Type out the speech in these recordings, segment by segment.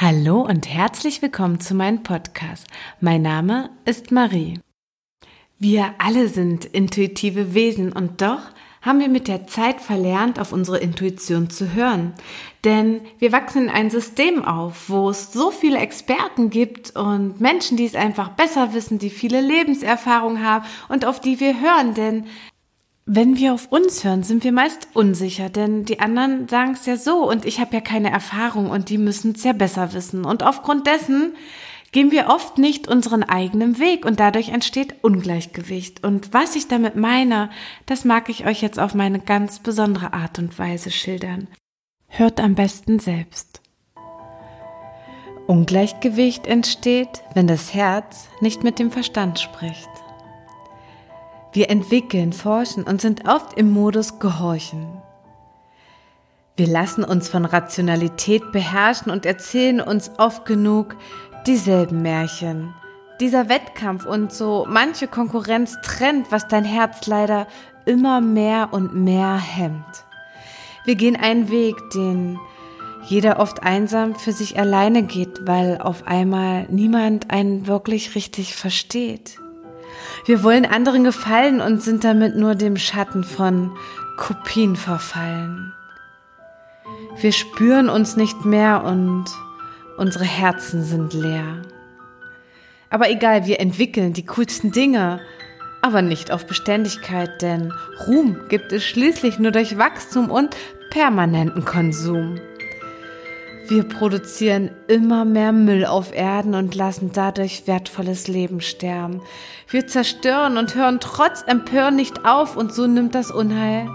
Hallo und herzlich willkommen zu meinem Podcast. Mein Name ist Marie. Wir alle sind intuitive Wesen und doch haben wir mit der Zeit verlernt, auf unsere Intuition zu hören. Denn wir wachsen in ein System auf, wo es so viele Experten gibt und Menschen, die es einfach besser wissen, die viele Lebenserfahrung haben und auf die wir hören. Denn wenn wir auf uns hören, sind wir meist unsicher, denn die anderen sagen es ja so und ich habe ja keine Erfahrung und die müssen es ja besser wissen. Und aufgrund dessen gehen wir oft nicht unseren eigenen Weg und dadurch entsteht Ungleichgewicht. Und was ich damit meine, das mag ich euch jetzt auf meine ganz besondere Art und Weise schildern. Hört am besten selbst. Ungleichgewicht entsteht, wenn das Herz nicht mit dem Verstand spricht. Wir entwickeln, forschen und sind oft im Modus Gehorchen. Wir lassen uns von Rationalität beherrschen und erzählen uns oft genug dieselben Märchen. Dieser Wettkampf und so manche Konkurrenz trennt, was dein Herz leider immer mehr und mehr hemmt. Wir gehen einen Weg, den jeder oft einsam für sich alleine geht, weil auf einmal niemand einen wirklich richtig versteht. Wir wollen anderen gefallen und sind damit nur dem Schatten von Kopien verfallen. Wir spüren uns nicht mehr und unsere Herzen sind leer. Aber egal, wir entwickeln die coolsten Dinge, aber nicht auf Beständigkeit, denn Ruhm gibt es schließlich nur durch Wachstum und permanenten Konsum. Wir produzieren immer mehr Müll auf Erden und lassen dadurch wertvolles Leben sterben. Wir zerstören und hören trotz Empören nicht auf und so nimmt das Unheil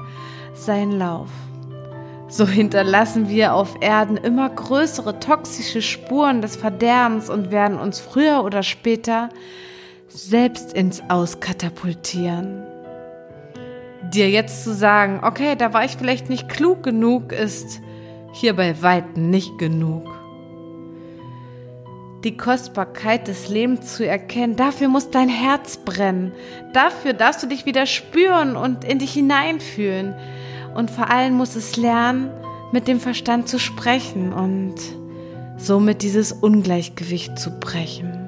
seinen Lauf. So hinterlassen wir auf Erden immer größere toxische Spuren des Verderbens und werden uns früher oder später selbst ins Aus katapultieren. Dir jetzt zu sagen, okay, da war ich vielleicht nicht klug genug, ist hier bei weitem nicht genug. Die Kostbarkeit des Lebens zu erkennen, dafür muss dein Herz brennen. Dafür darfst du dich wieder spüren und in dich hineinfühlen. Und vor allem muss es lernen, mit dem Verstand zu sprechen und somit dieses Ungleichgewicht zu brechen.